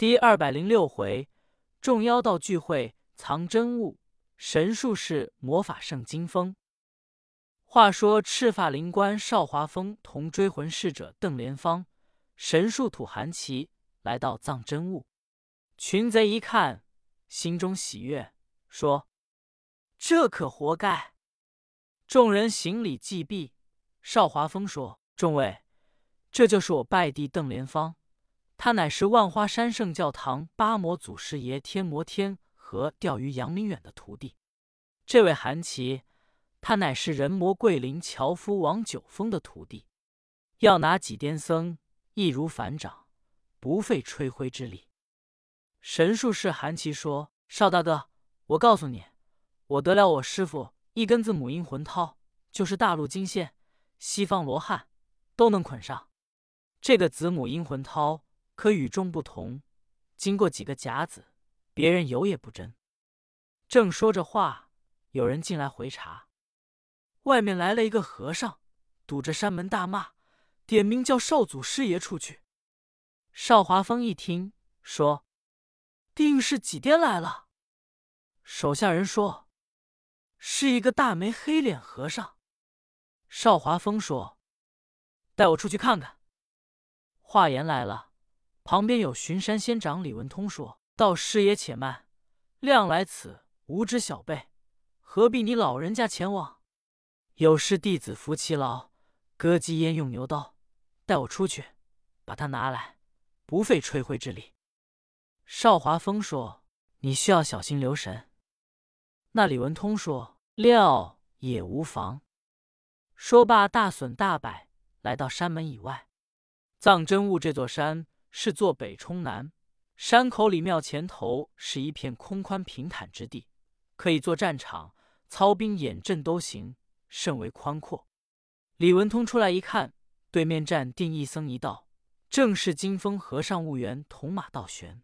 第二百零六回，众妖道聚会藏真物，神术士魔法圣金风。话说赤发灵官邵华峰同追魂使者邓莲芳、神术土寒奇来到藏真物，群贼一看，心中喜悦，说：“这可活该。”众人行礼祭毕。邵华峰说：“众位，这就是我拜弟邓莲芳。”他乃是万花山圣教堂八魔祖师爷天魔天和钓鱼杨明远的徒弟。这位韩琦，他乃是人魔桂林樵夫王九峰的徒弟。要拿几癫僧，易如反掌，不费吹灰之力。神术士韩琦说：“邵大哥，我告诉你，我得了我师傅一根子母婴魂绦，就是大陆金线、西方罗汉都能捆上。这个子母婴魂绦。”可与众不同，经过几个甲子，别人有也不真。正说着话，有人进来回查，外面来了一个和尚，堵着山门大骂，点名叫少祖师爷出去。邵华峰一听，说：“定是几颠来了。”手下人说：“是一个大眉黑脸和尚。”邵华峰说：“带我出去看看。”话言来了。旁边有巡山仙长李文通说道：“师爷且慢，亮来此无知小辈，何必你老人家前往？有事弟子服其劳，割鸡焉用牛刀，带我出去，把他拿来，不费吹灰之力。”邵华峰说：“你需要小心留神。”那李文通说：“料也无妨。”说罢，大损大摆，来到山门以外。藏真悟这座山。是坐北冲南，山口里庙前头是一片空宽平坦之地，可以做战场，操兵演阵都行，甚为宽阔。李文通出来一看，对面站定一僧一道，正是金风和尚悟圆铜马道玄。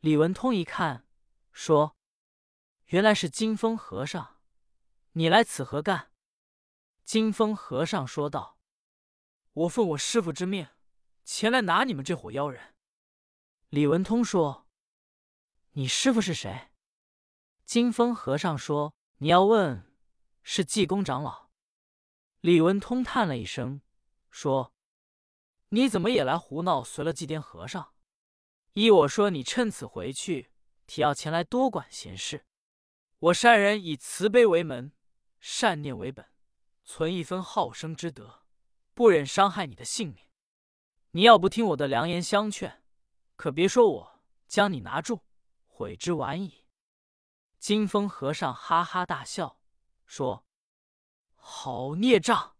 李文通一看，说：“原来是金风和尚，你来此何干？”金风和尚说道：“我奉我师傅之命。”前来拿你们这伙妖人。李文通说：“你师傅是谁？”金风和尚说：“你要问，是济公长老。”李文通叹了一声，说：“你怎么也来胡闹，随了祭奠和尚？依我说，你趁此回去，提要前来多管闲事。我善人以慈悲为门，善念为本，存一分好生之德，不忍伤害你的性命。”你要不听我的良言相劝，可别说我将你拿住，悔之晚矣。金风和尚哈哈大笑，说：“好孽障，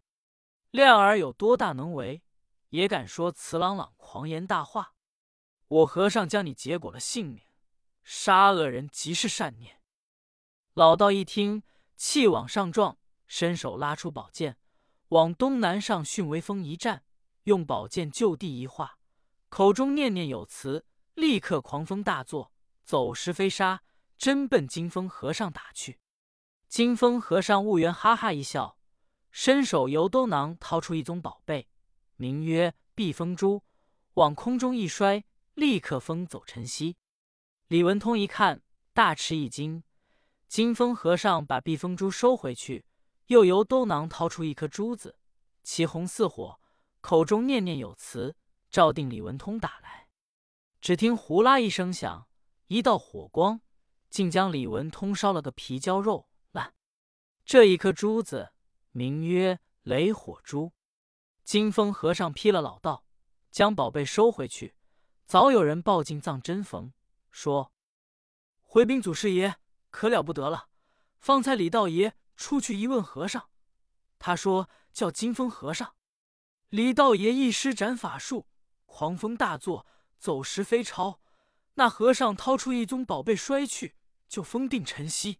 亮儿有多大能为，也敢说慈朗朗狂言大话。我和尚将你结果了性命，杀恶人即是善念。”老道一听，气往上撞，伸手拉出宝剑，往东南上巽微风一站。用宝剑就地一划，口中念念有词，立刻狂风大作，走石飞沙，真奔金风和尚打去。金风和尚悟圆哈哈一笑，伸手由兜囊掏出一宗宝贝，名曰避风珠，往空中一摔，立刻风走尘息。李文通一看，大吃一惊。金风和尚把避风珠收回去，又由兜囊掏出一颗珠子，其红似火。口中念念有词，照定李文通打来。只听呼啦一声响，一道火光竟将李文通烧了个皮焦肉烂。这一颗珠子名曰雷火珠。金风和尚劈了老道，将宝贝收回去。早有人报进藏真冯，说：“回禀祖师爷，可了不得了！方才李道爷出去一问和尚，他说叫金风和尚。”李道爷一施展法术，狂风大作，走石飞潮。那和尚掏出一宗宝贝摔去，就封定尘息。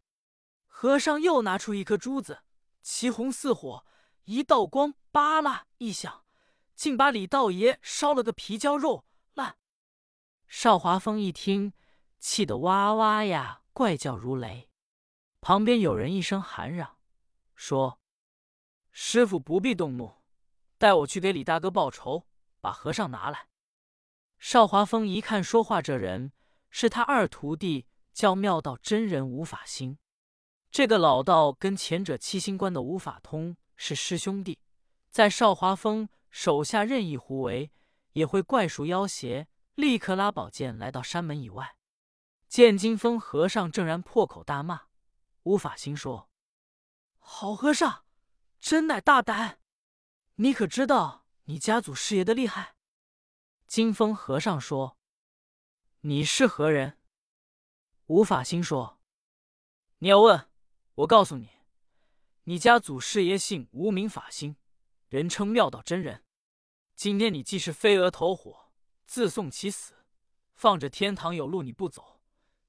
和尚又拿出一颗珠子，其红似火，一道光巴拉一响，竟把李道爷烧了个皮焦肉烂。邵华峰一听，气得哇哇呀怪叫如雷。旁边有人一声喊嚷，说：“师傅不必动怒。”带我去给李大哥报仇，把和尚拿来。邵华峰一看说话这人是他二徒弟，叫妙道真人无法心。这个老道跟前者七星关的无法通是师兄弟，在邵华峰手下任意胡为，也会怪术要挟，立刻拉宝剑来到山门以外。见金风和尚正然破口大骂，无法心说：“好和尚，真乃大胆！你可知道你家祖师爷的厉害？”金风和尚说：“你是何人？”无法心说：“你要问。”我告诉你，你家祖师爷姓无名法心，人称妙道真人。今天你既是飞蛾投火，自送其死，放着天堂有路你不走，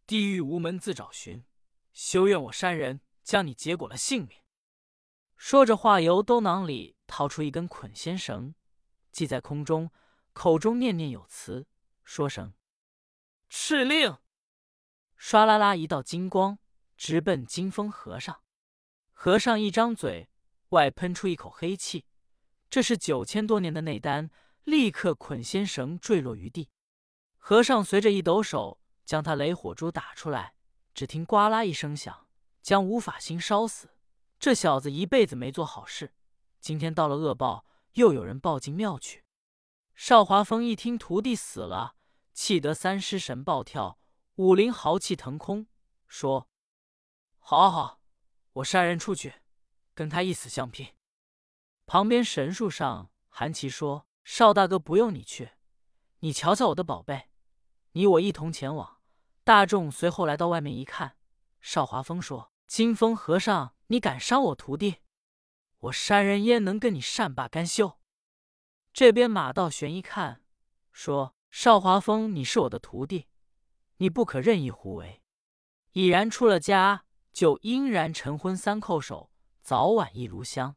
地狱无门自找寻。休怨我山人将你结果了性命。说着话，由兜囊里掏出一根捆仙绳，系在空中，口中念念有词，说声“敕令”，唰啦啦一道金光。直奔金风和尚，和尚一张嘴，外喷出一口黑气。这是九千多年的内丹，立刻捆仙绳坠落于地。和尚随着一抖手，将他雷火珠打出来。只听呱啦一声响，将无法心烧死。这小子一辈子没做好事，今天到了恶报，又有人抱进庙去。邵华峰一听徒弟死了，气得三尸神暴跳，武林豪气腾空，说。好，好，好！我杀人出去，跟他一死相拼。旁边神树上，韩琦说：“邵大哥，不用你去，你瞧瞧我的宝贝，你我一同前往。”大众随后来到外面一看，邵华峰说：“金风和尚，你敢伤我徒弟？我山人焉能跟你善罢甘休？”这边马道玄一看，说：“邵华峰，你是我的徒弟，你不可任意胡为。”已然出了家。就应然晨昏三叩首，早晚一炉香，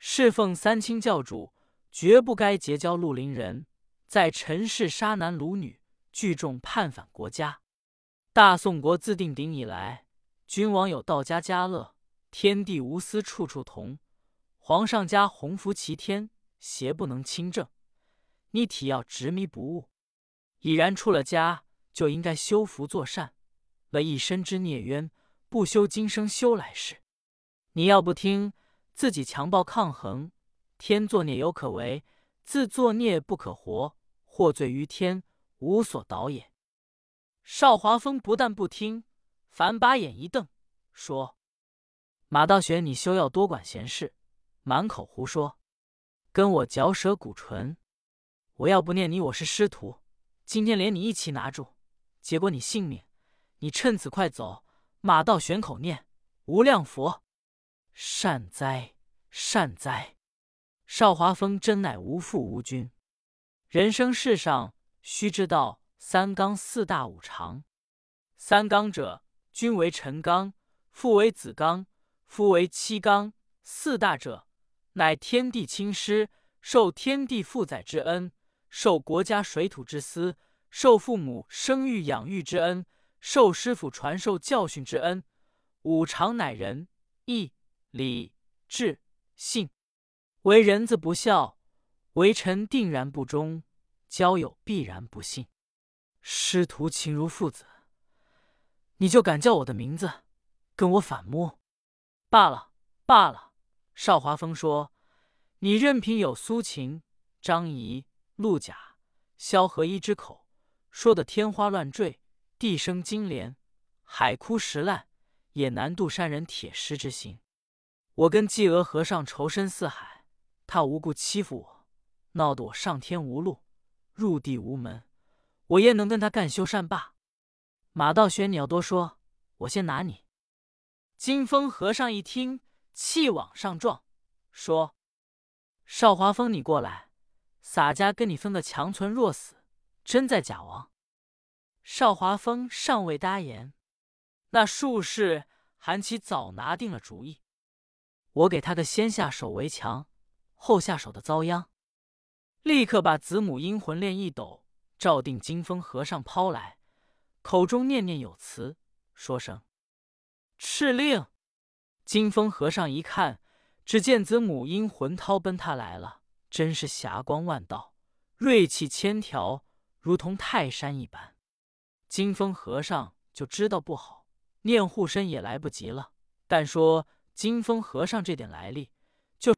侍奉三清教主，绝不该结交绿林人，在尘世杀男掳女，聚众叛反国家。大宋国自定鼎以来，君王有道家家乐，天地无私处处同，皇上家鸿福齐天，邪不能侵正。你体要执迷不悟，已然出了家，就应该修福作善，了一身之孽冤。不修今生修来世，你要不听，自己强暴抗衡，天作孽犹可为，自作孽不可活，获罪于天，无所导也。邵华峰不但不听，反把眼一瞪，说：“马道玄，你休要多管闲事，满口胡说，跟我嚼舌鼓唇。我要不念你我是师徒，今天连你一起拿住，结果你性命。你趁此快走。”马道玄口念无量佛，善哉善哉！少华峰真乃无父无君。人生世上须知道三纲四大五常。三纲者，君为臣纲，父为子纲，夫为妻纲。四大者，乃天地亲师，受天地负载之恩，受国家水土之思，受父母生育养育之恩。受师傅传授教训之恩，五常乃仁义礼智信。为人子不孝，为臣定然不忠，交友必然不信。师徒情如父子，你就敢叫我的名字，跟我反目？罢了罢了。邵华峰说：“你任凭有苏秦、张仪、陆贾、萧何一之口，说的天花乱坠。”地生金莲，海枯石烂，也难渡山人铁石之心。我跟济娥和尚仇深似海，他无故欺负我，闹得我上天无路，入地无门，我焉能跟他干修善罢？马道玄，你要多说，我先拿你。金风和尚一听，气往上撞，说：“少华峰，你过来，洒家跟你分个强存弱死，真在假王。”邵华峰尚未答言，那术士韩琦早拿定了主意。我给他个先下手为强，后下手的遭殃。立刻把子母阴魂链一抖，照定金风和尚抛来，口中念念有词，说声“敕令”。金风和尚一看，只见子母阴魂掏奔他来了，真是霞光万道，锐气千条。如同泰山一般。金风和尚就知道不好，念护身也来不及了。但说金风和尚这点来历，